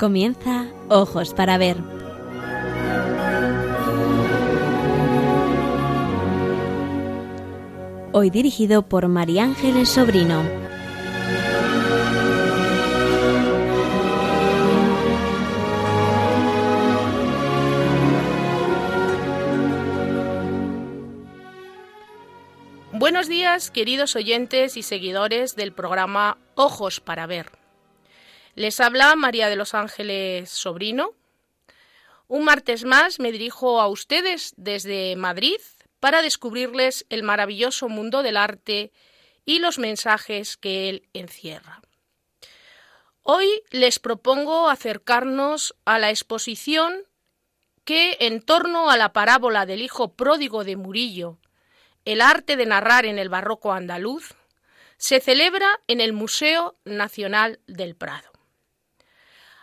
Comienza Ojos para Ver. Hoy dirigido por María Ángeles Sobrino. Buenos días, queridos oyentes y seguidores del programa Ojos para Ver. Les habla María de los Ángeles Sobrino. Un martes más me dirijo a ustedes desde Madrid para descubrirles el maravilloso mundo del arte y los mensajes que él encierra. Hoy les propongo acercarnos a la exposición que, en torno a la parábola del hijo pródigo de Murillo, el arte de narrar en el barroco andaluz, se celebra en el Museo Nacional del Prado.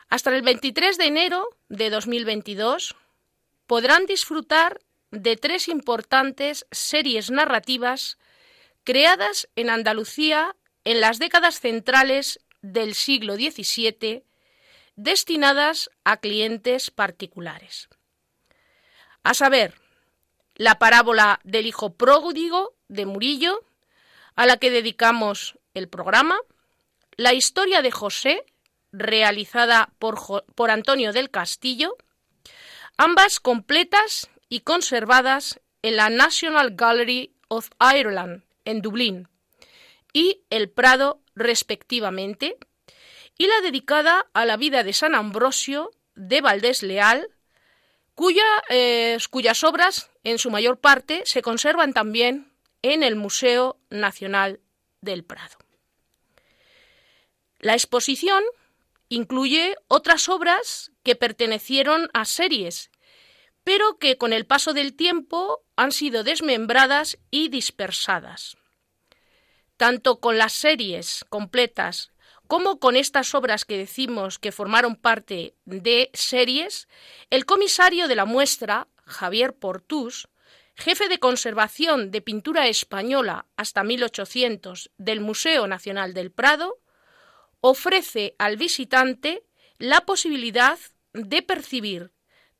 Hasta el 23 de enero de 2022 podrán disfrutar de tres importantes series narrativas creadas en Andalucía en las décadas centrales del siglo XVII, destinadas a clientes particulares. A saber, la parábola del hijo pródigo de Murillo, a la que dedicamos el programa, la historia de José, realizada por, Antonio del Castillo, ambas completas y conservadas en la National Gallery of Ireland, en Dublín, y El Prado, respectivamente, y la dedicada a la vida de San Ambrosio de Valdés Leal, eh, cuyas obras, en su mayor parte, se conservan también en el Museo Nacional del Prado. La exposición Incluye otras obras que pertenecieron a series, pero que con el paso del tiempo han sido desmembradas y dispersadas. Tanto con las series completas como con estas obras que decimos que formaron parte de series, el comisario de la muestra, Javier Portús, jefe de conservación de pintura española hasta 1800 del Museo Nacional del Prado, ofrece al visitante la posibilidad de percibir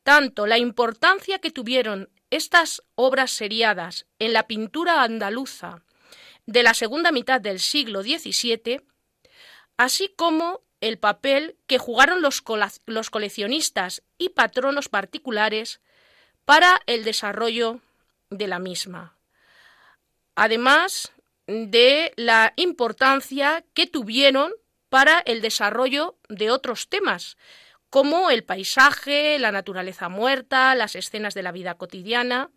tanto la importancia que tuvieron estas obras seriadas en la pintura andaluza de la segunda mitad del siglo XVII, así como el papel que jugaron los, los coleccionistas y patronos particulares para el desarrollo de la misma. Además de la importancia que tuvieron para el desarrollo de otros temas, como el paisaje, la naturaleza muerta, las escenas de la vida cotidiana.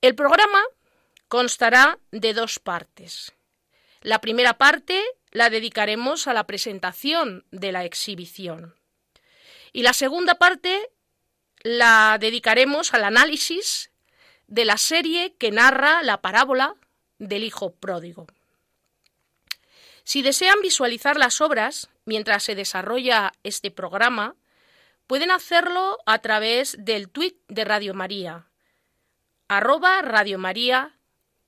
El programa constará de dos partes. La primera parte la dedicaremos a la presentación de la exhibición y la segunda parte la dedicaremos al análisis de la serie que narra la parábola del Hijo Pródigo. Si desean visualizar las obras mientras se desarrolla este programa, pueden hacerlo a través del tweet de Radio María, arroba Radio María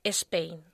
Spain.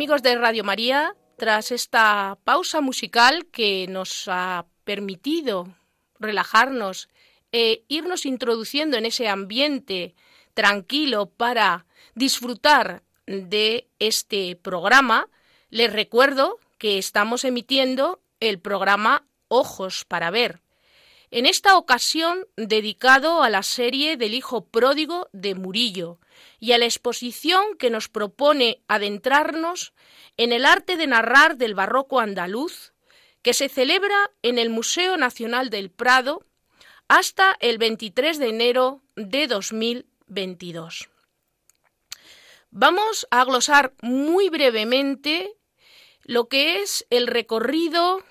Amigos de Radio María, tras esta pausa musical que nos ha permitido relajarnos e irnos introduciendo en ese ambiente tranquilo para disfrutar de este programa, les recuerdo que estamos emitiendo el programa Ojos para Ver. En esta ocasión dedicado a la serie del Hijo Pródigo de Murillo y a la exposición que nos propone adentrarnos en el arte de narrar del barroco andaluz, que se celebra en el Museo Nacional del Prado hasta el 23 de enero de 2022. Vamos a glosar muy brevemente lo que es el recorrido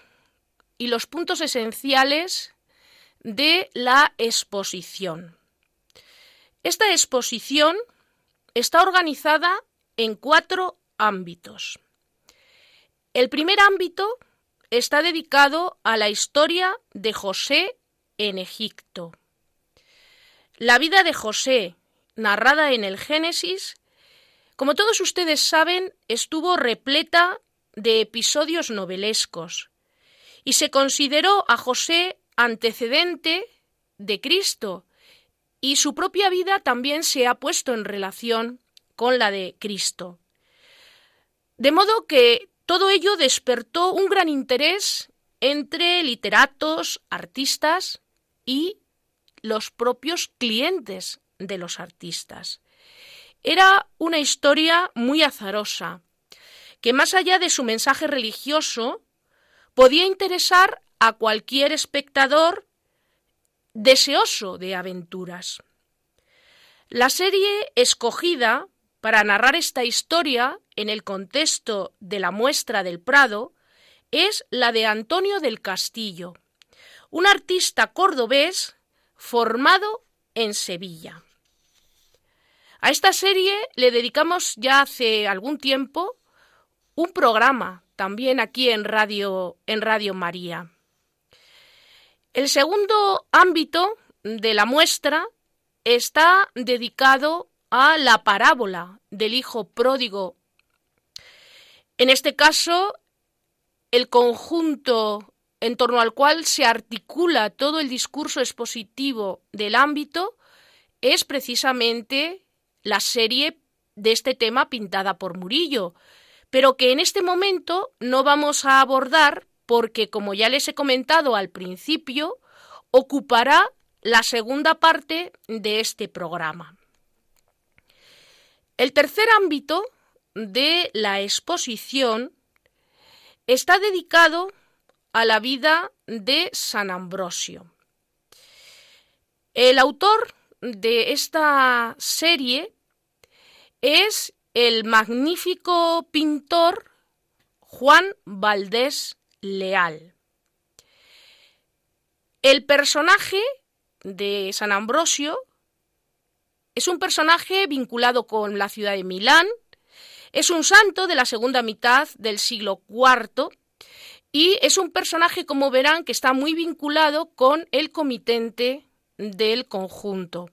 y los puntos esenciales de la exposición. Esta exposición está organizada en cuatro ámbitos. El primer ámbito está dedicado a la historia de José en Egipto. La vida de José, narrada en el Génesis, como todos ustedes saben, estuvo repleta de episodios novelescos y se consideró a José antecedente de Cristo y su propia vida también se ha puesto en relación con la de Cristo. De modo que todo ello despertó un gran interés entre literatos, artistas y los propios clientes de los artistas. Era una historia muy azarosa, que más allá de su mensaje religioso, podía interesar a cualquier espectador deseoso de aventuras. La serie escogida para narrar esta historia en el contexto de la muestra del Prado es la de Antonio del Castillo, un artista cordobés formado en Sevilla. A esta serie le dedicamos ya hace algún tiempo un programa también aquí en Radio en Radio María. El segundo ámbito de la muestra está dedicado a la parábola del hijo pródigo. En este caso, el conjunto en torno al cual se articula todo el discurso expositivo del ámbito es precisamente la serie de este tema pintada por Murillo, pero que en este momento no vamos a abordar porque, como ya les he comentado al principio, ocupará la segunda parte de este programa. El tercer ámbito de la exposición está dedicado a la vida de San Ambrosio. El autor de esta serie es el magnífico pintor Juan Valdés Leal. El personaje de San Ambrosio es un personaje vinculado con la ciudad de Milán, es un santo de la segunda mitad del siglo IV y es un personaje, como verán, que está muy vinculado con el comitente del conjunto.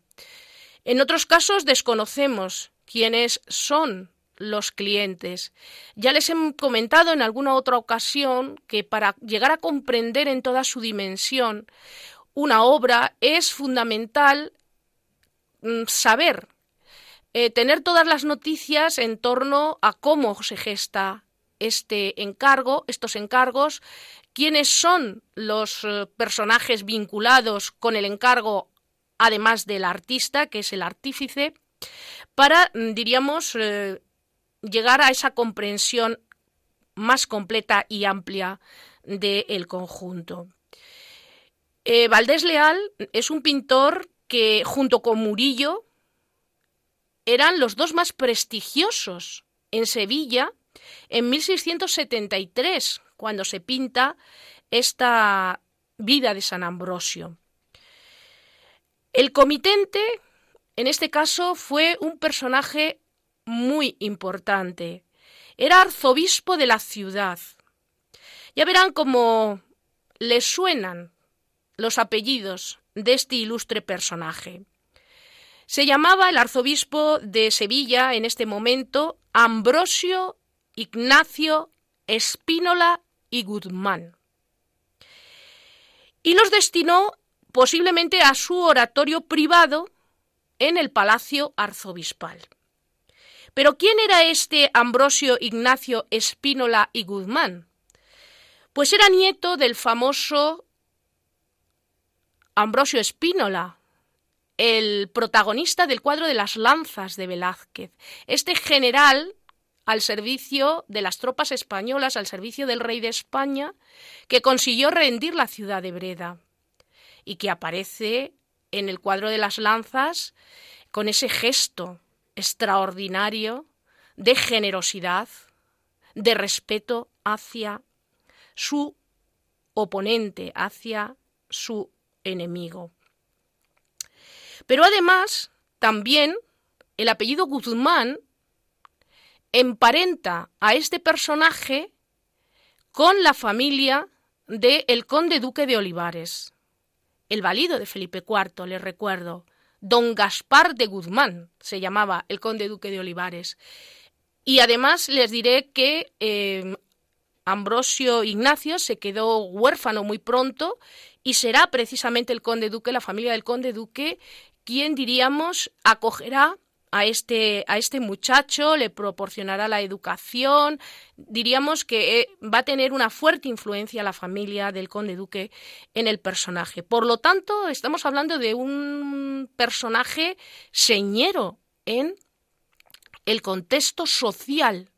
En otros casos desconocemos quiénes son los clientes. Ya les he comentado en alguna otra ocasión que para llegar a comprender en toda su dimensión una obra es fundamental mm, saber, eh, tener todas las noticias en torno a cómo se gesta este encargo, estos encargos, quiénes son los eh, personajes vinculados con el encargo, además del artista, que es el artífice, para, mm, diríamos, eh, llegar a esa comprensión más completa y amplia del conjunto. Eh, Valdés Leal es un pintor que, junto con Murillo, eran los dos más prestigiosos en Sevilla en 1673, cuando se pinta esta vida de San Ambrosio. El comitente, en este caso, fue un personaje muy importante. Era arzobispo de la ciudad. Ya verán cómo le suenan los apellidos de este ilustre personaje. Se llamaba el arzobispo de Sevilla en este momento Ambrosio Ignacio Espínola y Guzmán. Y los destinó posiblemente a su oratorio privado en el Palacio Arzobispal. Pero ¿quién era este Ambrosio Ignacio Espínola y Guzmán? Pues era nieto del famoso Ambrosio Espínola, el protagonista del cuadro de las lanzas de Velázquez. Este general al servicio de las tropas españolas, al servicio del rey de España, que consiguió rendir la ciudad de Breda y que aparece en el cuadro de las lanzas con ese gesto extraordinario de generosidad, de respeto hacia su oponente, hacia su enemigo. Pero además, también el apellido Guzmán emparenta a este personaje con la familia del conde duque de Olivares, el valido de Felipe IV, les recuerdo. Don Gaspar de Guzmán se llamaba el conde duque de Olivares. Y además les diré que eh, Ambrosio Ignacio se quedó huérfano muy pronto y será precisamente el conde duque, la familia del conde duque, quien diríamos acogerá a este, a este muchacho, le proporcionará la educación. Diríamos que eh, va a tener una fuerte influencia la familia del conde duque en el personaje. Por lo tanto, estamos hablando de un personaje señero en el contexto social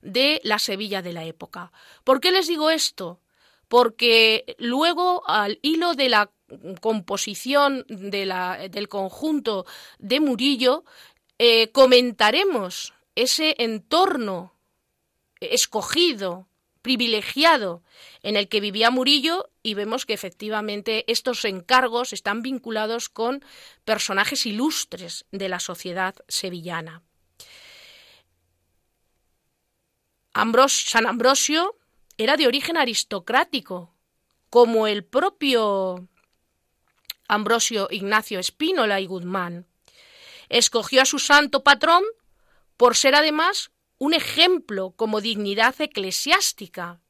de la Sevilla de la época. ¿Por qué les digo esto? Porque luego, al hilo de la composición del conjunto de Murillo, eh, comentaremos ese entorno escogido, privilegiado en el que vivía Murillo y vemos que efectivamente estos encargos están vinculados con personajes ilustres de la sociedad sevillana. San Ambrosio era de origen aristocrático, como el propio Ambrosio Ignacio Espínola y Guzmán. Escogió a su santo patrón por ser además un ejemplo como dignidad eclesiástica,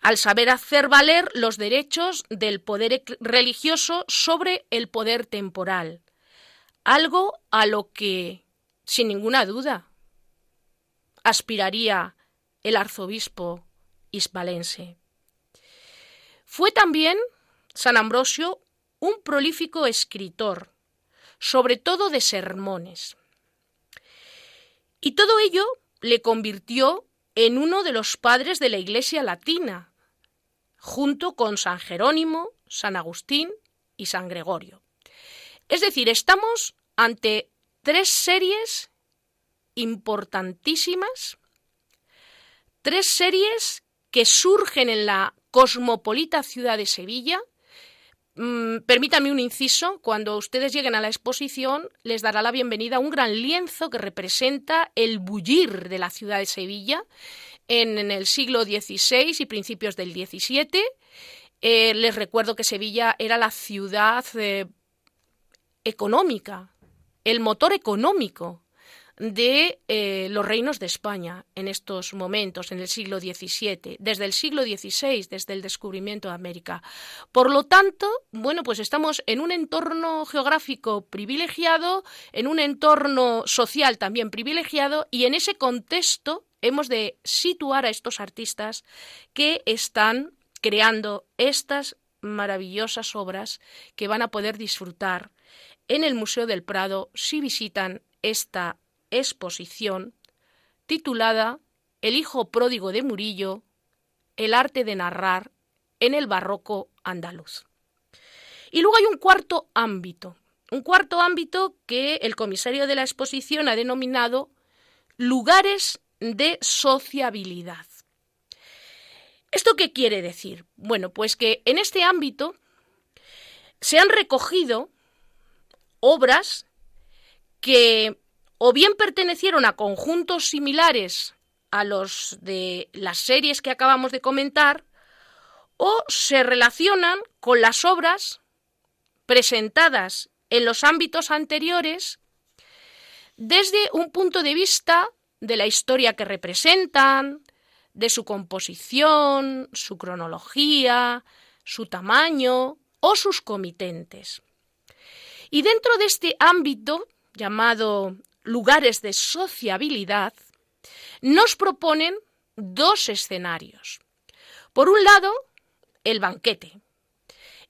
al saber hacer valer los derechos del poder religioso sobre el poder temporal, algo a lo que, sin ninguna duda, aspiraría el arzobispo hispalense. Fue también San Ambrosio un prolífico escritor, sobre todo de sermones. Y todo ello le convirtió en uno de los padres de la Iglesia latina, junto con San Jerónimo, San Agustín y San Gregorio. Es decir, estamos ante tres series importantísimas, tres series que surgen en la cosmopolita ciudad de Sevilla Mm, permítanme un inciso, cuando ustedes lleguen a la exposición les dará la bienvenida un gran lienzo que representa el bullir de la ciudad de Sevilla en, el siglo XVI y principios del XVII. Eh, les recuerdo que Sevilla era la ciudad eh, económica, el motor económico de eh, los reinos de España en estos momentos, en el siglo XVII, desde el siglo XVI, desde el descubrimiento de América. Por lo tanto, bueno, pues estamos en un entorno geográfico privilegiado, en un entorno social también privilegiado, y en ese contexto hemos de situar a estos artistas que están creando estas maravillosas obras que van a poder disfrutar en el Museo del Prado si visitan esta exposición titulada El hijo pródigo de Murillo, el arte de narrar en el barroco andaluz. Y luego hay un cuarto ámbito, un cuarto ámbito que el comisario de la exposición ha denominado lugares de sociabilidad. ¿Esto qué quiere decir? Bueno, pues que en este ámbito se han recogido obras que o bien pertenecieron a conjuntos similares a los de las series que acabamos de comentar, o se relacionan con las obras presentadas en los ámbitos anteriores desde un punto de vista de la historia que representan, de su composición, su cronología, su tamaño o sus comitentes. Y dentro de este ámbito, llamado lugares de sociabilidad, nos proponen dos escenarios. Por un lado, el banquete.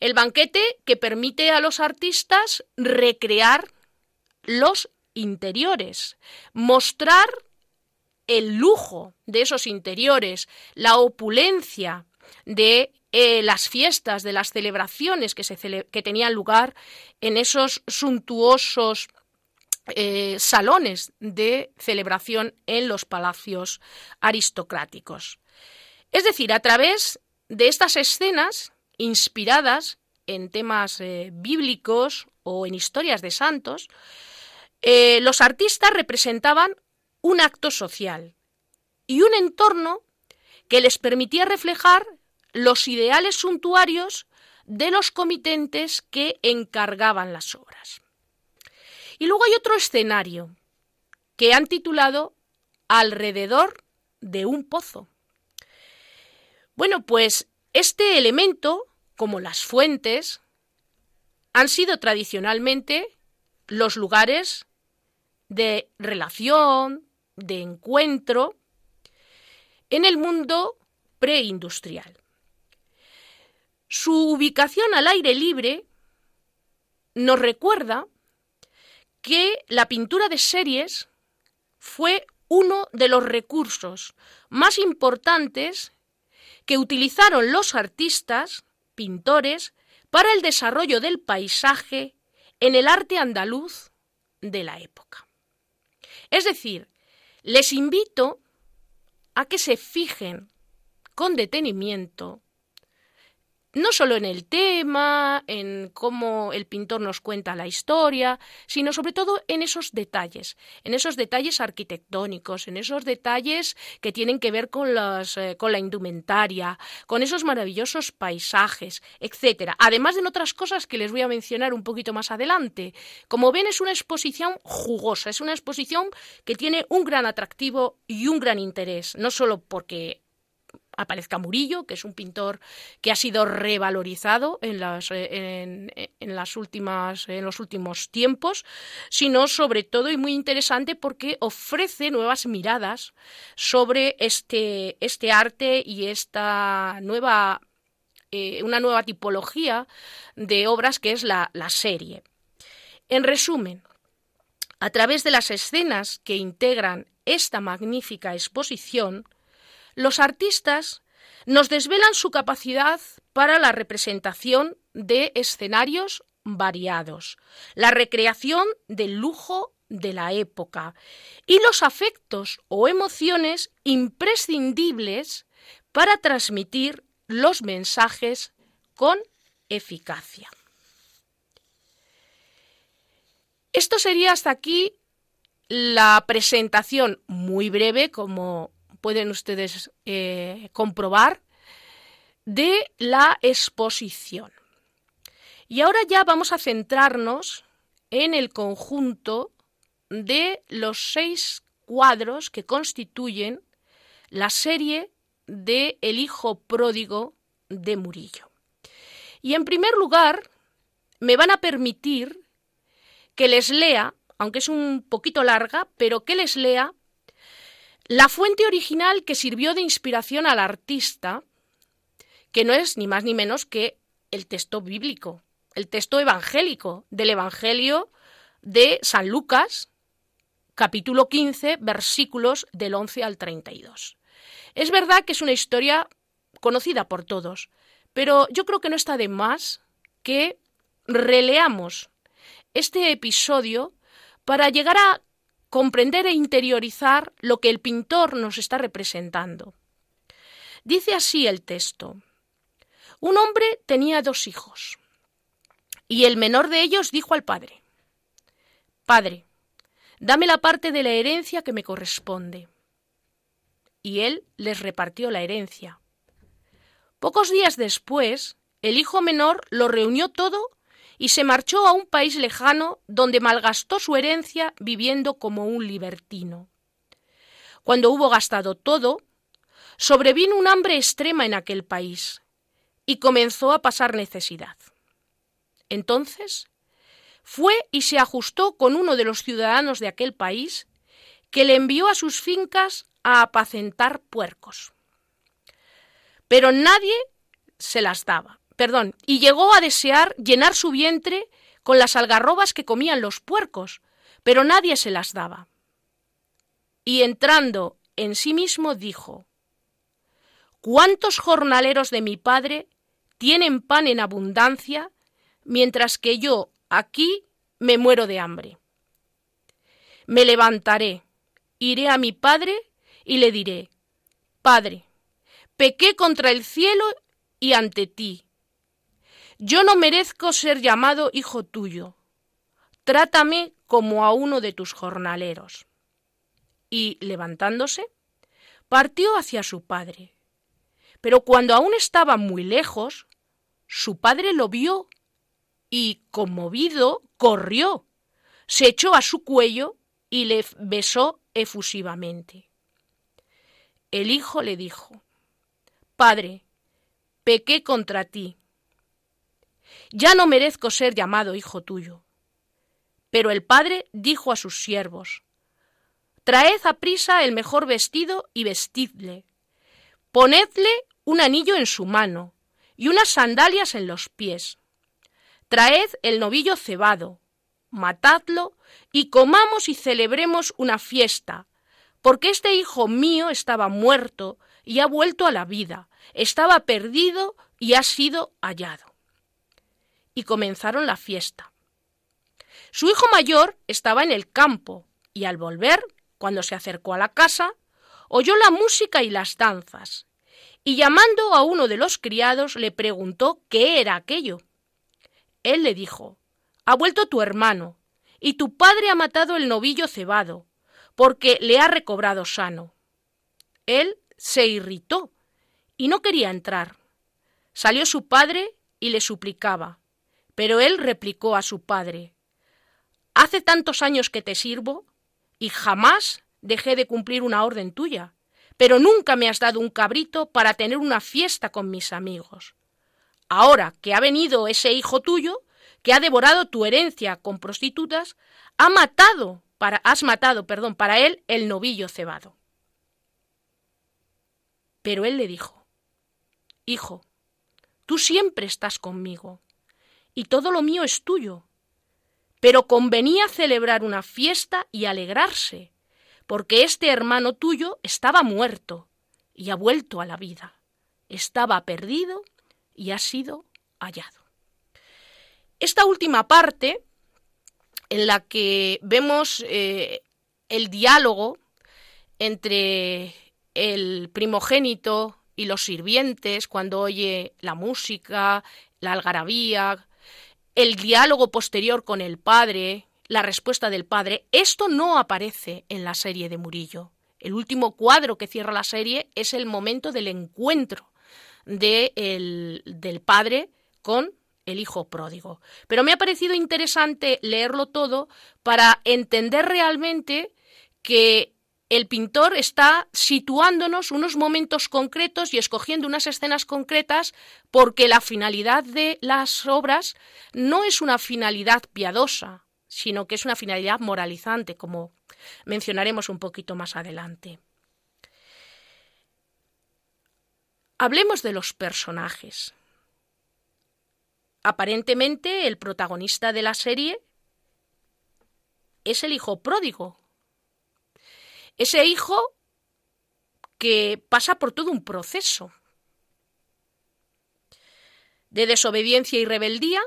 El banquete que permite a los artistas recrear los interiores, mostrar el lujo de esos interiores, la opulencia de eh, las fiestas, de las celebraciones que, se que tenían lugar en esos suntuosos eh, salones de celebración en los palacios aristocráticos. Es decir, a través de estas escenas inspiradas en temas eh, bíblicos o en historias de santos, los artistas representaban un acto social y un entorno que les permitía reflejar los ideales suntuarios de los comitentes que encargaban las obras. Y luego hay otro escenario que han titulado alrededor de un pozo. Bueno, pues este elemento, como las fuentes, han sido tradicionalmente los lugares de relación, de encuentro en el mundo preindustrial. Su ubicación al aire libre nos recuerda que la pintura de series fue uno de los recursos más importantes que utilizaron los artistas, pintores, para el desarrollo del paisaje en el arte andaluz de la época. Es decir, les invito a que se fijen con detenimiento no solo en el tema, en cómo el pintor nos cuenta la historia, sino sobre todo en esos detalles, en esos detalles arquitectónicos, en esos detalles que tienen que ver con, eh, con la indumentaria, con esos maravillosos paisajes, etcétera. Además de otras cosas que les voy a mencionar un poquito más adelante. Como ven, es una exposición jugosa, es una exposición que tiene un gran atractivo y un gran interés, no solo porque aparezca Murillo, que es un pintor que ha sido revalorizado eh, en, las últimas, en los últimos tiempos, sino sobre todo y muy interesante porque ofrece nuevas miradas sobre este, este arte y esta nueva, eh, una nueva tipología de obras que es la serie. En resumen, a través de las escenas que integran esta magnífica exposición, los artistas nos desvelan su capacidad para la representación de escenarios variados, la recreación del lujo de la época y los afectos o emociones imprescindibles para transmitir los mensajes con eficacia. Esto sería hasta aquí la presentación muy breve, como pueden ustedes eh, comprobar, de la exposición. Y ahora ya vamos a centrarnos en el conjunto de los seis cuadros que constituyen la serie de El hijo pródigo de Murillo. Y en primer lugar, me van a permitir que les lea, aunque es un poquito larga, pero que les lea la fuente original que sirvió de inspiración al artista, que no es ni más ni menos que el texto bíblico, el texto evangélico del Evangelio de San Lucas, capítulo 15, versículos del 11 al 32. Es verdad que es una historia conocida por todos, pero yo creo que no está de más que releamos este episodio para llegar a comprender e interiorizar lo que el pintor nos está representando. Dice así el texto. Un hombre tenía dos hijos, y el menor de ellos dijo al padre, Padre, dame la parte de la herencia que me corresponde. Y él les repartió la herencia. Pocos días después, el hijo menor lo reunió todo y se marchó a un país lejano donde malgastó su herencia viviendo como un libertino. Cuando hubo gastado todo, sobrevino un hambre extrema en aquel país y comenzó a pasar necesidad. Entonces fue y se ajustó con uno de los ciudadanos de aquel país que le envió a sus fincas a apacentar puercos. Pero nadie se las daba, perdón, y llegó a desear llenar su vientre con las algarrobas que comían los puercos, pero nadie se las daba. Y entrando en sí mismo dijo, ¿Cuántos jornaleros de mi padre tienen pan en abundancia, mientras que yo aquí me muero de hambre? Me levantaré, iré a mi padre y le diré, Padre, pequé contra el cielo y ante ti. Yo no merezco ser llamado hijo tuyo. Trátame como a uno de tus jornaleros. Y, levantándose, partió hacia su padre. Pero cuando aún estaba muy lejos, su padre lo vio y, conmovido, corrió, se echó a su cuello y le besó efusivamente. El hijo le dijo, Padre, pequé contra ti. Ya no merezco ser llamado hijo tuyo. Pero el padre dijo a sus siervos, Traed a prisa el mejor vestido y vestidle. Ponedle un anillo en su mano y unas sandalias en los pies. Traed el novillo cebado, matadlo y comamos y celebremos una fiesta, porque este hijo mío estaba muerto y ha vuelto a la vida, estaba perdido y ha sido hallado. Y comenzaron la fiesta. Su hijo mayor estaba en el campo, y al volver, cuando se acercó a la casa, oyó la música y las danzas, y llamando a uno de los criados le preguntó qué era aquello. Él le dijo, Ha vuelto tu hermano, y tu padre ha matado el novillo cebado, porque le ha recobrado sano. Él se irritó y no quería entrar. Salió su padre y le suplicaba, pero él replicó a su padre, Hace tantos años que te sirvo y jamás dejé de cumplir una orden tuya, pero nunca me has dado un cabrito para tener una fiesta con mis amigos. Ahora que ha venido ese hijo tuyo, que ha devorado tu herencia con prostitutas, ha matado para has matado, perdón, para él el novillo cebado. Pero él le dijo, Hijo, tú siempre estás conmigo, y todo lo mío es tuyo, pero convenía celebrar una fiesta y alegrarse, porque este hermano tuyo estaba muerto y ha vuelto a la vida, estaba perdido y ha sido hallado. Esta última parte, en la que vemos eh, el diálogo entre el primogénito y los sirvientes cuando oye la música, la algarabía, el diálogo posterior con el padre, la respuesta del padre, esto no aparece en la serie de Murillo. El último cuadro que cierra la serie es el momento del encuentro del padre con el hijo pródigo. Pero me ha parecido interesante leerlo todo para entender realmente que el pintor está situándonos unos momentos concretos y escogiendo unas escenas concretas porque la finalidad de las obras no es una finalidad piadosa, sino que es una finalidad moralizante, como mencionaremos un poquito más adelante. Hablemos de los personajes. Aparentemente el protagonista de la serie es el hijo pródigo, ese hijo que pasa por todo un proceso de desobediencia y rebeldía,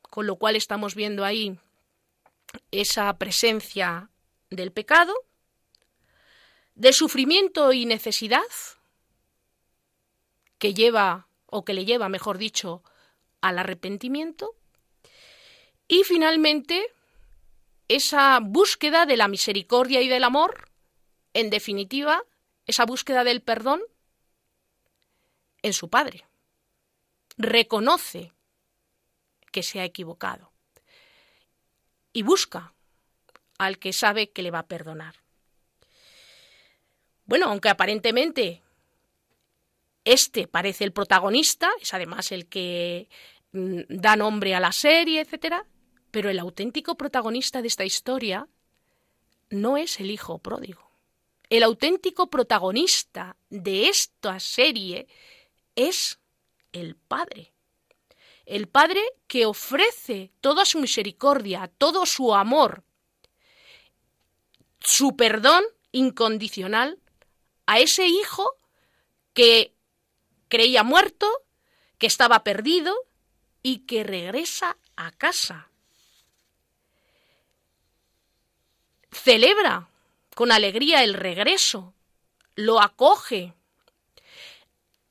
con lo cual estamos viendo ahí esa presencia del pecado, de sufrimiento y necesidad, que lleva, o que le lleva, mejor dicho, al arrepentimiento, y finalmente esa búsqueda de la misericordia y del amor en definitiva, esa búsqueda del perdón en su padre. Reconoce que se ha equivocado y busca al que sabe que le va a perdonar. Bueno, aunque aparentemente este parece el protagonista, es además el que mm, da nombre a la serie, etc. Pero el auténtico protagonista de esta historia no es el hijo pródigo. El auténtico protagonista de esta serie es el Padre. El Padre que ofrece toda su misericordia, todo su amor, su perdón incondicional a ese hijo que creía muerto, que estaba perdido y que regresa a casa. Celebra con alegría el regreso, lo acoge,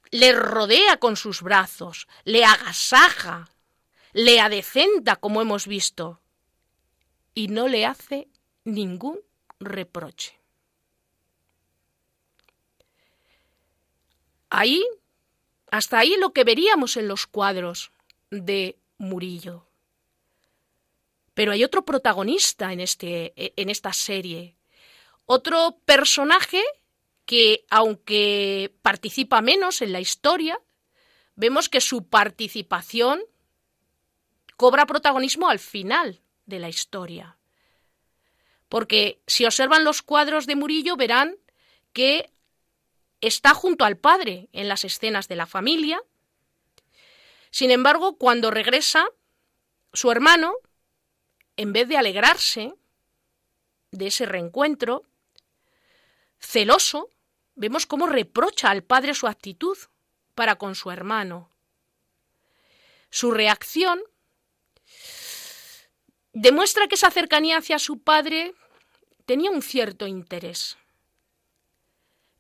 le rodea con sus brazos, le agasaja, le adecenta, como hemos visto, y no le hace ningún reproche. Ahí, hasta ahí lo que veríamos en los cuadros de Murillo. Pero hay otro protagonista en, este, en esta serie, otro personaje que, aunque participa menos en la historia, vemos que su participación cobra protagonismo al final de la historia. Porque si observan los cuadros de Murillo verán que está junto al padre en las escenas de la familia. Sin embargo, cuando regresa, su hermano, en vez de alegrarse de ese reencuentro, celoso, vemos cómo reprocha al padre su actitud para con su hermano. Su reacción demuestra que esa cercanía hacia su padre tenía un cierto interés.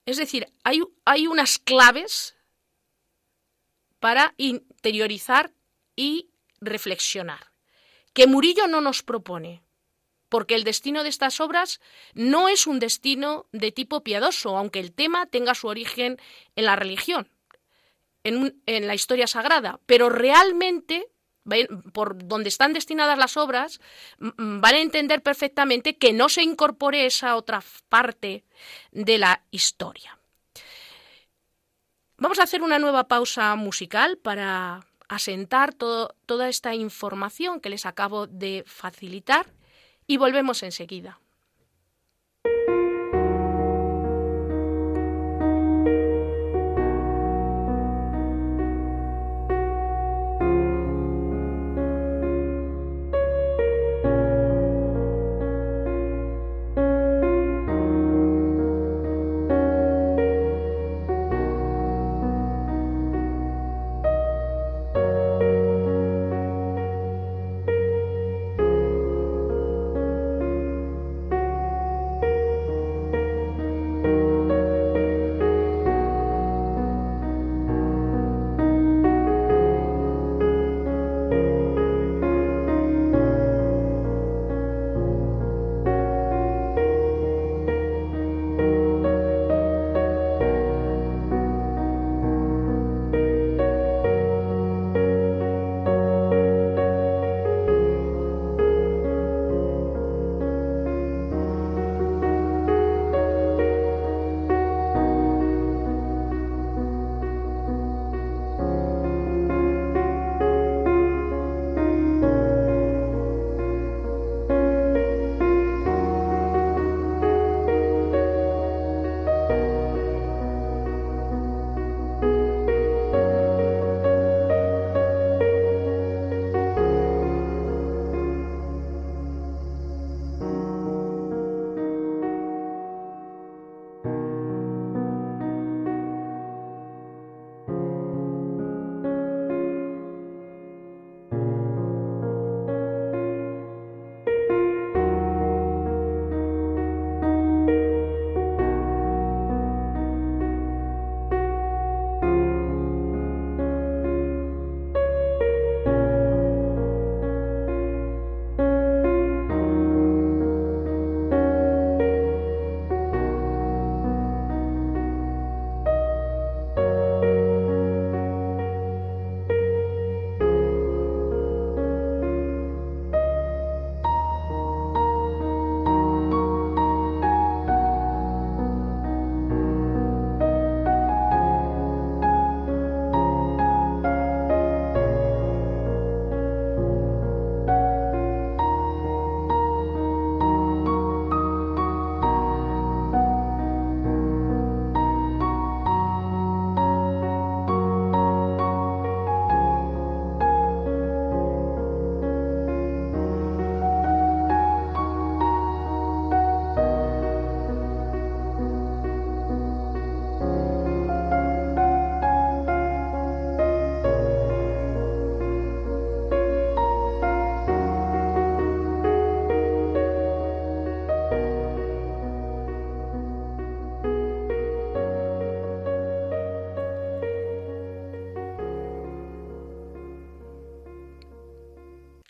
Es decir, hay, hay unas claves para interiorizar y reflexionar, que Murillo no nos propone, porque el destino de estas obras no es un destino de tipo piadoso, aunque el tema tenga su origen en la religión, en, la historia sagrada, pero realmente por donde están destinadas las obras, van a entender perfectamente que no se incorpore esa otra parte de la historia. Vamos a hacer una nueva pausa musical para asentar toda esta información que les acabo de facilitar y volvemos enseguida.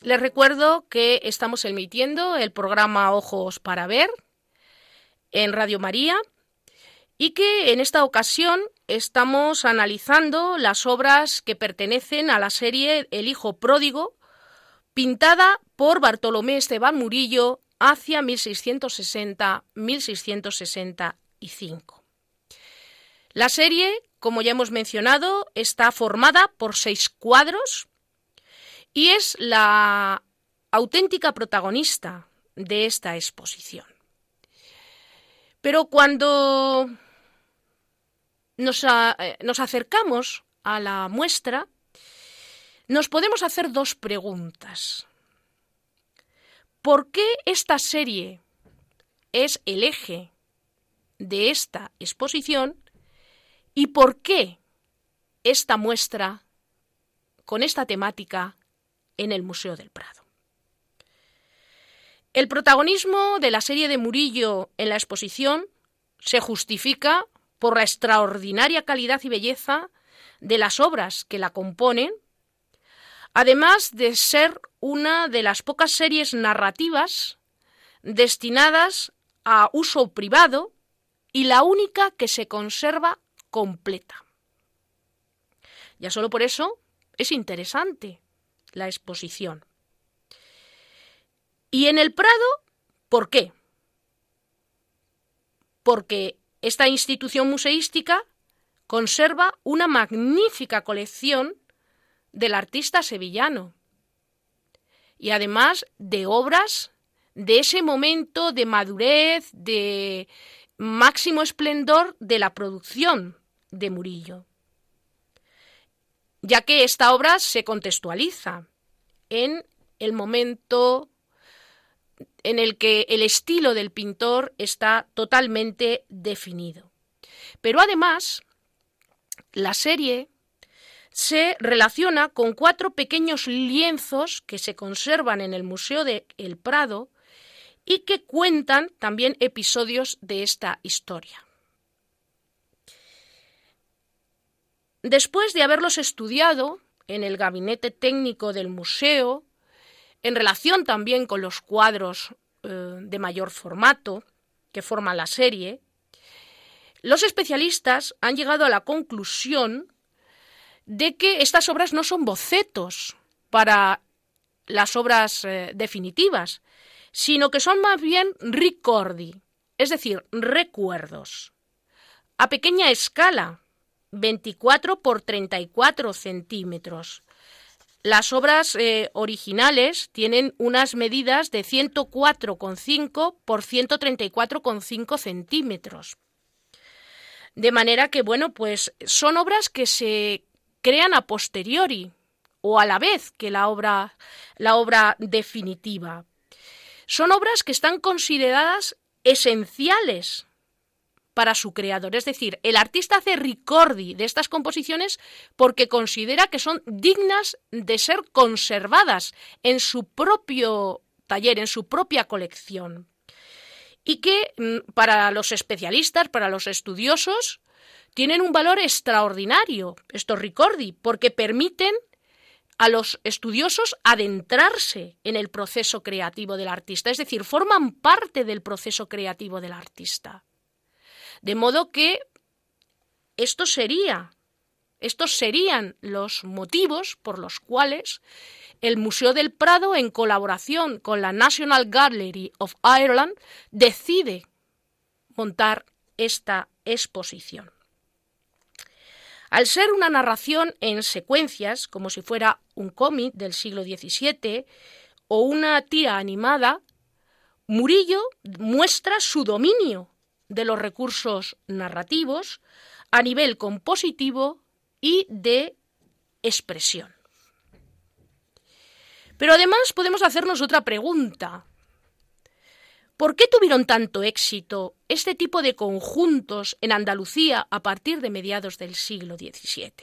Les recuerdo que estamos emitiendo el programa Ojos para Ver en Radio María y que en esta ocasión estamos analizando las obras que pertenecen a la serie El Hijo Pródigo, pintada por Bartolomé Esteban Murillo hacia 1660-1665. La serie, como ya hemos mencionado, está formada por seis cuadros y es la auténtica protagonista de esta exposición. Pero cuando nos, eh, nos, acercamos a la muestra, nos podemos hacer dos preguntas. ¿Por qué esta serie es el eje de esta exposición y por qué esta muestra con esta temática en el Museo del Prado? El protagonismo de la serie de Murillo en la exposición se justifica por la extraordinaria calidad y belleza de las obras que la componen, además de ser una de las pocas series narrativas destinadas a uso privado y la única que se conserva completa. Ya solo por eso es interesante la exposición. Y en el Prado, ¿por qué? Porque esta institución museística conserva una magnífica colección del artista sevillano y además de obras de ese momento de madurez, de máximo esplendor de la producción de Murillo, ya que esta obra se contextualiza en el momento en el que el estilo del pintor está totalmente definido. Pero además, la serie se relaciona con cuatro pequeños lienzos que se conservan en el Museo de El Prado y que cuentan también episodios de esta historia. Después de haberlos estudiado en el gabinete técnico del museo, en relación también con los cuadros eh, de mayor formato que forman la serie, los especialistas han llegado a la conclusión de que estas obras no son bocetos para las obras eh, definitivas, sino que son más bien ricordi, es decir, recuerdos, a pequeña escala, 24 por 34 centímetros, las obras eh, originales tienen unas medidas de 104,5 por 134,5 centímetros. De manera que, bueno, pues son obras que se crean a posteriori o a la vez que la obra, la obra definitiva. Son obras que están consideradas esenciales para su creador. Es decir, el artista hace ricordi de estas composiciones porque considera que son dignas de ser conservadas en su propio taller, en su propia colección. Y que mm, para los especialistas, para los estudiosos, tienen un valor extraordinario, estos ricordi, porque permiten a los estudiosos adentrarse en el proceso creativo del artista, es decir, forman parte del proceso creativo del artista. De modo que esto sería, estos serían los motivos por los cuales el Museo del Prado, en colaboración con la National Gallery of Ireland, decide montar esta exposición. Al ser una narración en secuencias, como si fuera un cómic del siglo XVII o una tira animada, Murillo muestra su dominio de los recursos narrativos a nivel compositivo y de expresión. Pero además podemos hacernos otra pregunta. ¿Por qué tuvieron tanto éxito este tipo de conjuntos en Andalucía a partir de mediados del siglo XVII?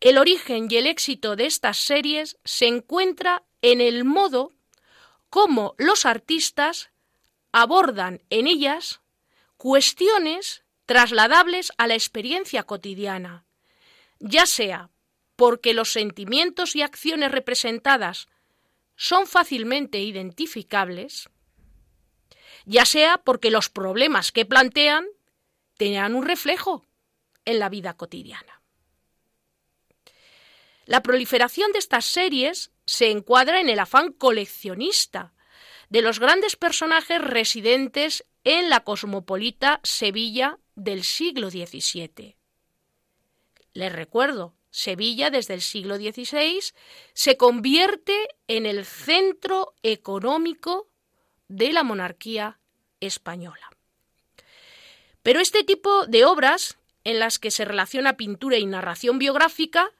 El origen y el éxito de estas series se encuentra en el modo como los artistas abordan en ellas cuestiones trasladables a la experiencia cotidiana, ya sea porque los sentimientos y acciones representadas son fácilmente identificables, ya sea porque los problemas que plantean tenían un reflejo en la vida cotidiana. La proliferación de estas series se encuadra en el afán coleccionista de los grandes personajes residentes en la cosmopolita Sevilla del siglo XVII. Les recuerdo, Sevilla desde el siglo XVI se convierte en el centro económico de la monarquía española. Pero este tipo de obras en las que se relaciona pintura y narración biográfica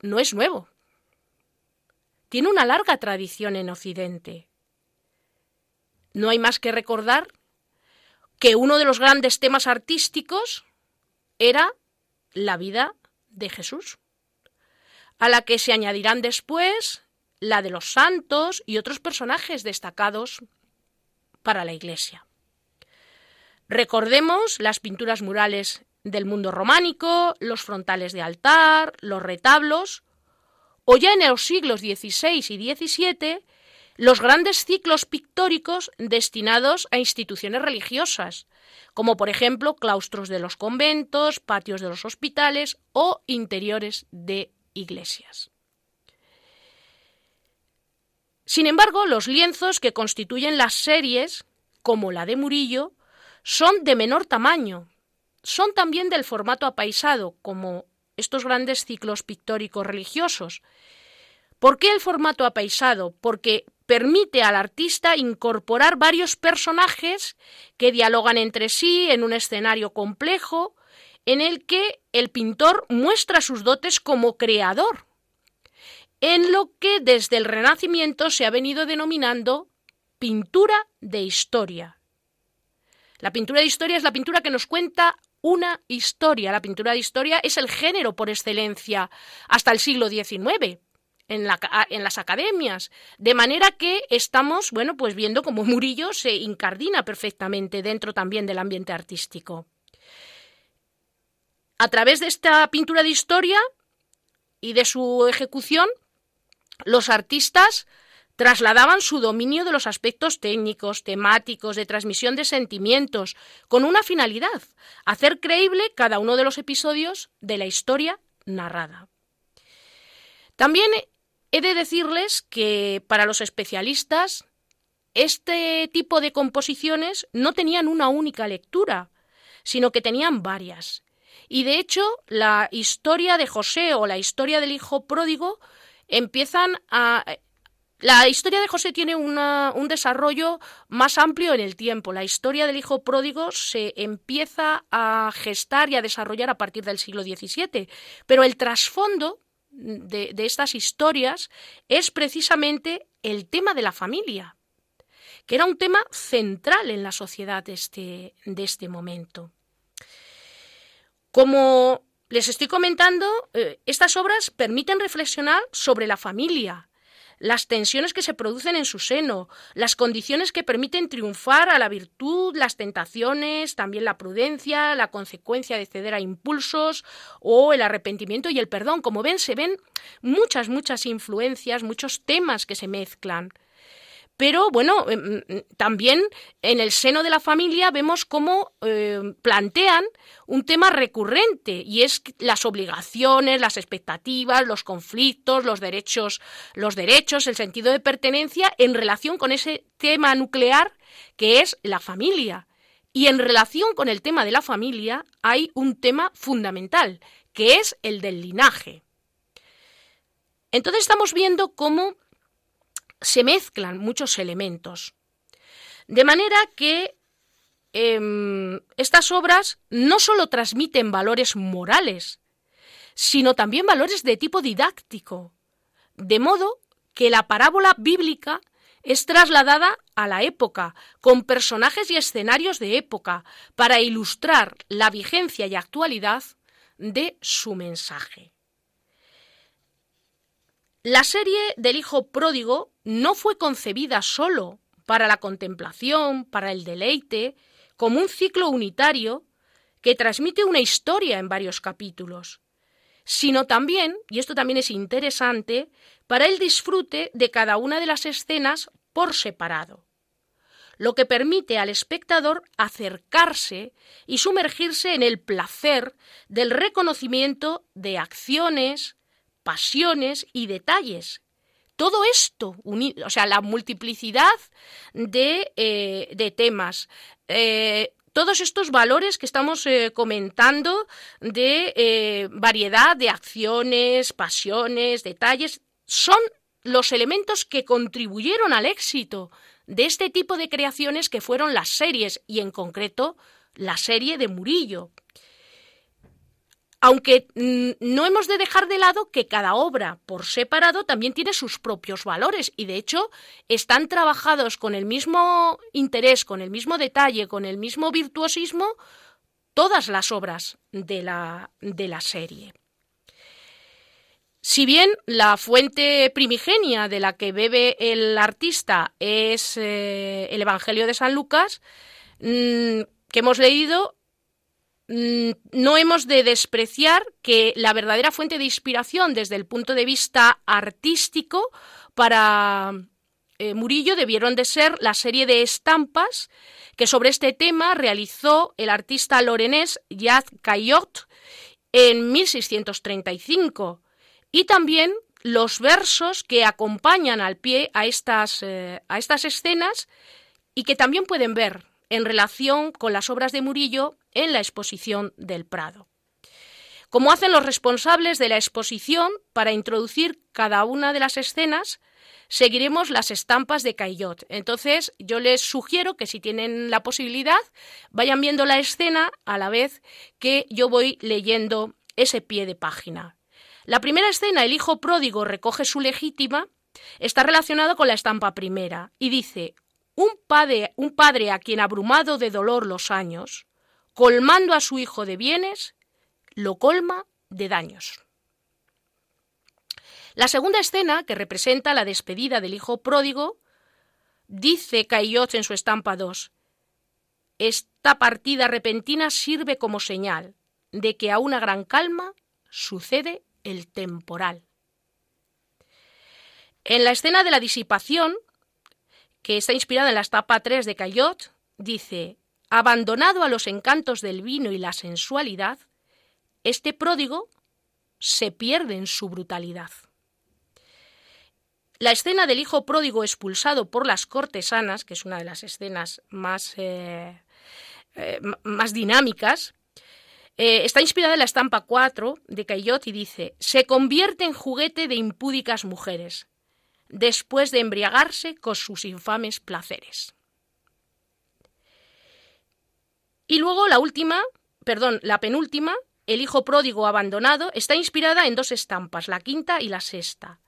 no es nuevo. Tiene una larga tradición en Occidente. No hay más que recordar que uno de los grandes temas artísticos era la vida de Jesús, a la que se añadirán después la de los santos y otros personajes destacados para la Iglesia. Recordemos las pinturas murales del mundo románico, los frontales de altar, los retablos, o ya en los siglos XVI y XVII, los grandes ciclos pictóricos destinados a instituciones religiosas, como por ejemplo claustros de los conventos, patios de los hospitales o interiores de iglesias. Sin embargo, los lienzos que constituyen las series, como la de Murillo, son de menor tamaño. Son también del formato apaisado, como estos grandes ciclos pictóricos religiosos. ¿Por qué el formato apaisado? Porque permite al artista incorporar varios personajes que dialogan entre sí en un escenario complejo en el que el pintor muestra sus dotes como creador, en lo que desde el Renacimiento se ha venido denominando pintura de historia. La pintura de historia es la pintura que nos cuenta una historia. La pintura de historia es el género por excelencia hasta el siglo XIX en, las academias. De manera que estamos, bueno, pues viendo cómo Murillo se incardina perfectamente dentro también del ambiente artístico. A través de esta pintura de historia y de su ejecución, los artistas trasladaban su dominio de los aspectos técnicos, temáticos, de transmisión de sentimientos, con una finalidad, hacer creíble cada uno de los episodios de la historia narrada. También He de decirles que para los especialistas este tipo de composiciones no tenían una única lectura, sino que tenían varias. Y de hecho, la historia de José o la historia del hijo pródigo empiezan a... La historia de José tiene un desarrollo más amplio en el tiempo. La historia del hijo pródigo se empieza a gestar y a desarrollar a partir del siglo XVII, pero el trasfondo de, estas historias es precisamente el tema de la familia, que era un tema central en la sociedad de este, este momento. Como les estoy comentando, eh, estas obras permiten reflexionar sobre la familia, las tensiones que se producen en su seno, las condiciones que permiten triunfar a la virtud, las tentaciones, también la prudencia, la consecuencia de ceder a impulsos o el arrepentimiento y el perdón. Como ven, se ven muchas, muchas influencias, muchos temas que se mezclan. Pero bueno, em, em, también en el seno de la familia vemos cómo em, plantean un tema recurrente y es las obligaciones, las expectativas, los conflictos, los derechos, los derechos, el sentido de pertenencia en relación con ese tema nuclear que es la familia. Y en relación con el tema de la familia hay un tema fundamental, que es el del linaje. Entonces estamos viendo cómo se mezclan muchos elementos. De manera que em, estas obras no solo transmiten valores morales, sino también valores de tipo didáctico, de modo que la parábola bíblica es trasladada a la época, con personajes y escenarios de época, para ilustrar la vigencia y actualidad de su mensaje. La serie del Hijo Pródigo no fue concebida solo para la contemplación, para el deleite, como un ciclo unitario que transmite una historia en varios capítulos, sino también, y esto también es interesante, para el disfrute de cada una de las escenas por separado, lo que permite al espectador acercarse y sumergirse en el placer del reconocimiento de acciones, pasiones y detalles. Todo esto, o sea, la multiplicidad de, eh, temas, eh, todos estos valores que estamos eh, comentando de variedad de acciones, pasiones, detalles, son los elementos que contribuyeron al éxito de este tipo de creaciones que fueron las series y en concreto la serie de Murillo. Aunque mm, no hemos de dejar de lado que cada obra por separado también tiene sus propios valores y de hecho están trabajados con el mismo interés, con el mismo detalle, con el mismo virtuosismo todas las obras de la, de la serie. Si bien la fuente primigenia de la que bebe el artista es eh, el Evangelio de San Lucas, mm, que hemos leído, no hemos de despreciar que la verdadera fuente de inspiración desde el punto de vista artístico para eh, Murillo debieron de ser la serie de estampas que sobre este tema realizó el artista lorenés Yad Caillot en 1635 y también los versos que acompañan al pie a estas, eh, a estas escenas y que también pueden ver en relación con las obras de Murillo en la exposición del Prado. Como hacen los responsables de la exposición para introducir cada una de las escenas, seguiremos las estampas de Caillot. Entonces, yo les sugiero que si tienen la posibilidad, vayan viendo la escena a la vez que yo voy leyendo ese pie de página. La primera escena, el hijo pródigo recoge su legítima, está relacionado con la estampa primera y dice, un padre, un padre a quien abrumado de dolor los años, colmando a su hijo de bienes, lo colma de daños. La segunda escena, que representa la despedida del hijo pródigo, dice Caillot en su estampa 2, esta partida repentina sirve como señal de que a una gran calma sucede el temporal. En la escena de la disipación, que está inspirada en la etapa 3 de Cayot, dice, abandonado a los encantos del vino y la sensualidad, este pródigo se pierde en su brutalidad. La escena del hijo pródigo expulsado por las cortesanas, que es una de las escenas más, eh, eh, más dinámicas, eh, está inspirada en la estampa 4 de Caillot y dice, se convierte en juguete de impúdicas mujeres, después de embriagarse con sus infames placeres. Y luego la última, perdón, la penúltima, el hijo pródigo abandonado, está inspirada en dos estampas, la quinta y la sexta.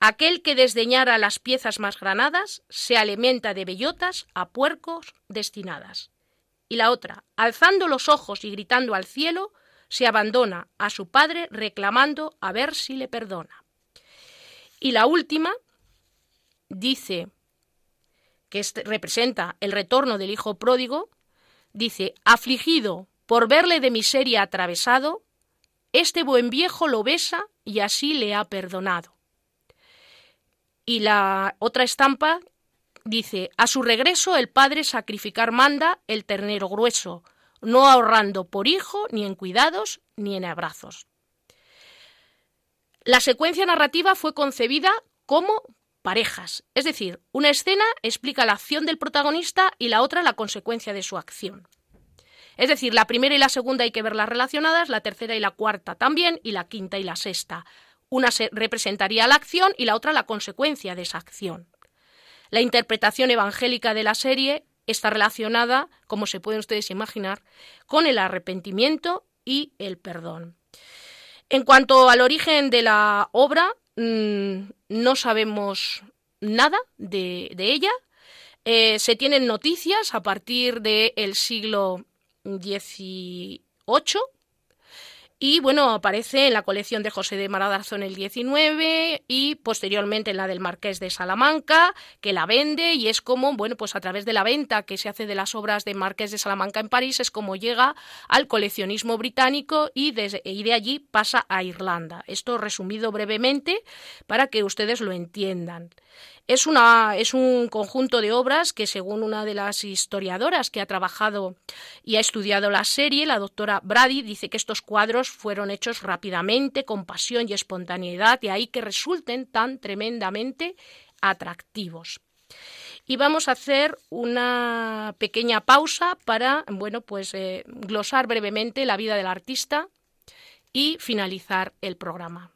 Aquel que desdeñara las piezas más granadas se alimenta de bellotas a puercos destinadas y la otra, alzando los ojos y gritando al cielo, se abandona a su padre reclamando a ver si le perdona. Y la última dice, que representa el retorno del hijo pródigo, dice, afligido por verle de miseria atravesado, este buen viejo lo besa y así le ha perdonado. Y la otra estampa dice, a su regreso el padre sacrificar manda el ternero grueso, no ahorrando por hijo ni en cuidados ni en abrazos. La secuencia narrativa fue concebida como parejas, es decir, una escena explica la acción del protagonista y la otra la consecuencia de su acción. Es decir, la primera y la segunda hay que verlas relacionadas, la tercera y la cuarta también, y la quinta y la sexta. Una se representaría la acción y la otra la consecuencia de esa acción. La interpretación evangélica de la serie está relacionada, como se pueden ustedes imaginar, con el arrepentimiento y el perdón. En cuanto al origen de la obra, mm, no sabemos nada de, ella. Eh, se tienen noticias a partir del siglo XVIII y bueno, aparece en la colección de José de Maradarzo en el 19 y posteriormente en la del Marqués de Salamanca, que la vende y es como, bueno, pues a través de la venta que se hace de las obras de Marqués de Salamanca en París es como llega al coleccionismo británico y, desde, y de allí pasa a Irlanda. Esto resumido brevemente para que ustedes lo entiendan. Es, un conjunto de obras que, según una de las historiadoras que ha trabajado y ha estudiado la serie, la doctora Brady, dice que estos cuadros fueron hechos rápidamente, con pasión y espontaneidad, y ahí que resulten tan tremendamente atractivos. Y vamos a hacer una pequeña pausa para, bueno, pues eh, glosar brevemente la vida del artista y finalizar el programa.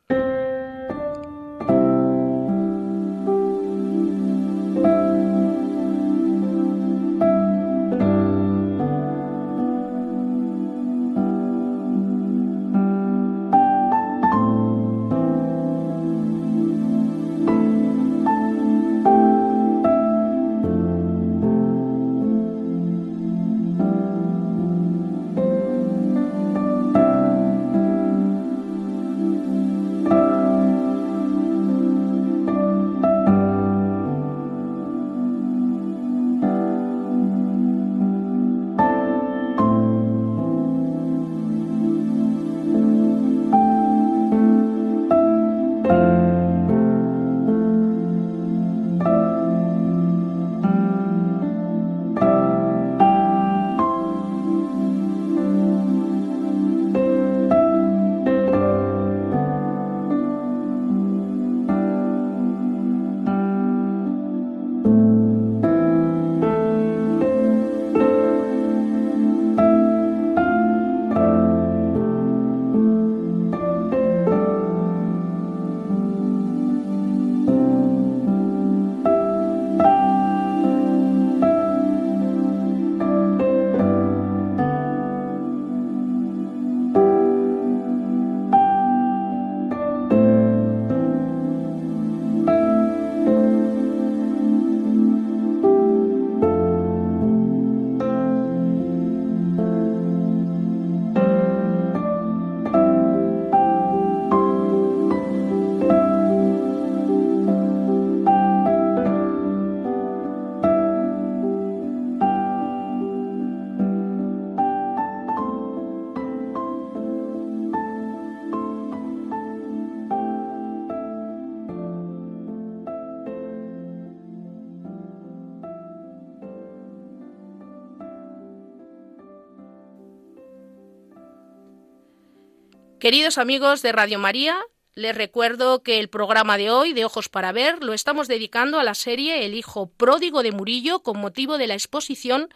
Queridos amigos de Radio María, les recuerdo que el programa de hoy, de Ojos para Ver, lo estamos dedicando a la serie El hijo pródigo de Murillo con motivo de la exposición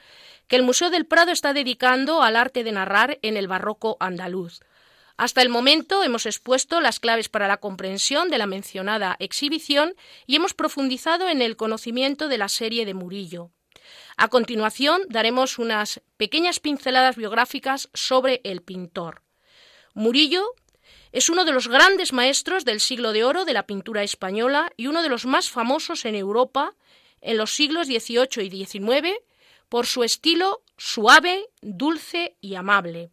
que el Museo del Prado está dedicando al arte de narrar en el barroco andaluz. Hasta el momento hemos expuesto las claves para la comprensión de la mencionada exhibición y hemos profundizado en el conocimiento de la serie de Murillo. A continuación daremos unas pequeñas pinceladas biográficas sobre el pintor. Murillo es uno de los grandes maestros del siglo de oro de la pintura española y uno de los más famosos en Europa en los siglos XVIII y XIX por su estilo suave, dulce y amable.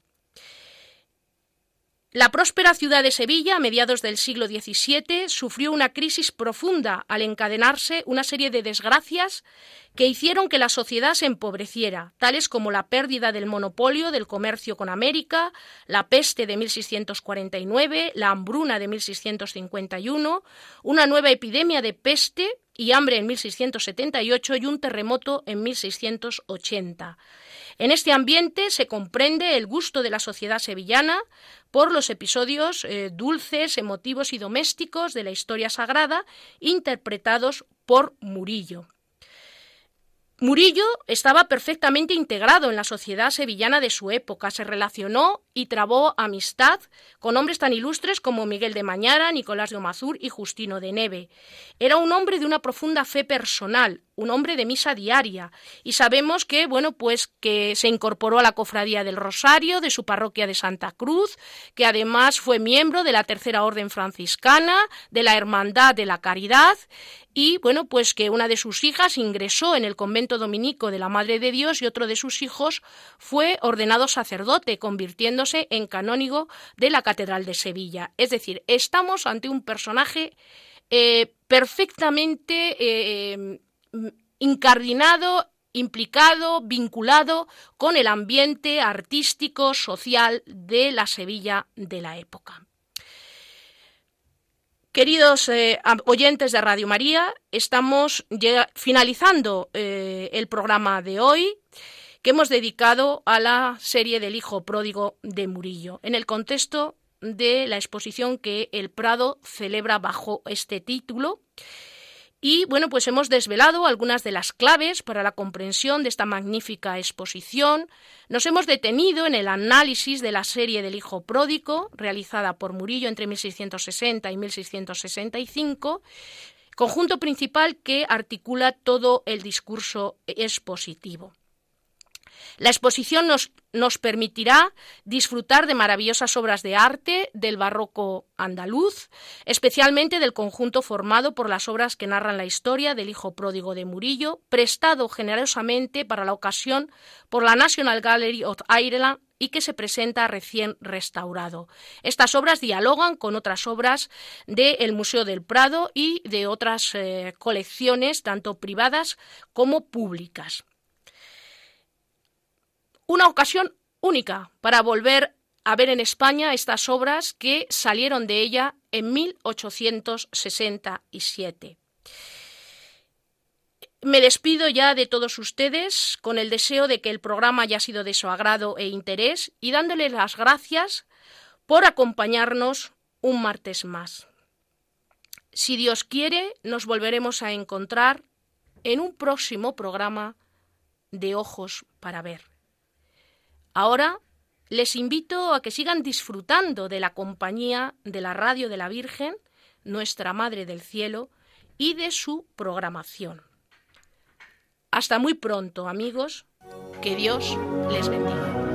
La próspera ciudad de Sevilla, a mediados del siglo XVII, sufrió una crisis profunda al encadenarse una serie de desgracias que hicieron que la sociedad se empobreciera, tales como la pérdida del monopolio del comercio con América, la peste de 1649, la hambruna de 1651, una nueva epidemia de peste y hambre en 1678 y un terremoto en 1680. En este ambiente se comprende el gusto de la sociedad sevillana por los episodios eh, dulces, emotivos y domésticos de la historia sagrada interpretados por Murillo. Murillo estaba perfectamente integrado en la sociedad sevillana de su época, se relacionó y trabó amistad con hombres tan ilustres como Miguel de Mañara, Nicolás de Omazur y Justino de Neve. Era un hombre de una profunda fe personal, un hombre de misa diaria, y sabemos que, bueno, pues que se incorporó a la cofradía del Rosario de su parroquia de Santa Cruz, que además fue miembro de la Tercera Orden Franciscana, de la Hermandad de la Caridad, y bueno, pues que una de sus hijas ingresó en el convento dominico de la Madre de Dios y otro de sus hijos fue ordenado sacerdote, convirtiéndose en canónigo de la Catedral de Sevilla. Es decir, estamos ante un personaje eh, perfectamente eh, incardinado implicado, vinculado con el ambiente artístico, social de la Sevilla de la época. Queridos eh, oyentes de Radio María, estamos finalizando el programa de hoy que hemos dedicado a la serie del Hijo Pródigo de Murillo, en el contexto de la exposición que el Prado celebra bajo este título y bueno, pues hemos desvelado algunas de las claves para la comprensión de esta magnífica exposición. Nos hemos detenido en el análisis de la serie del Hijo Pródigo, realizada por Murillo entre 1660 y 1665, conjunto principal que articula todo el discurso expositivo. La exposición nos, permitirá disfrutar de maravillosas obras de arte del barroco andaluz, especialmente del conjunto formado por las obras que narran la historia del hijo pródigo de Murillo, prestado generosamente para la ocasión por la National Gallery of Ireland y que se presenta recién restaurado. Estas obras dialogan con otras obras del Museo del Prado y de otras eh, colecciones, tanto privadas como públicas una ocasión única para volver a ver en España estas obras que salieron de ella en 1867. Me despido ya de todos ustedes con el deseo de que el programa haya sido de su agrado e interés y dándoles las gracias por acompañarnos un martes más. Si Dios quiere, nos volveremos a encontrar en un próximo programa de Ojos para Ver. Ahora les invito a que sigan disfrutando de la compañía de la Radio de la Virgen, nuestra Madre del Cielo, y de su programación. Hasta muy pronto, amigos. Que Dios les bendiga.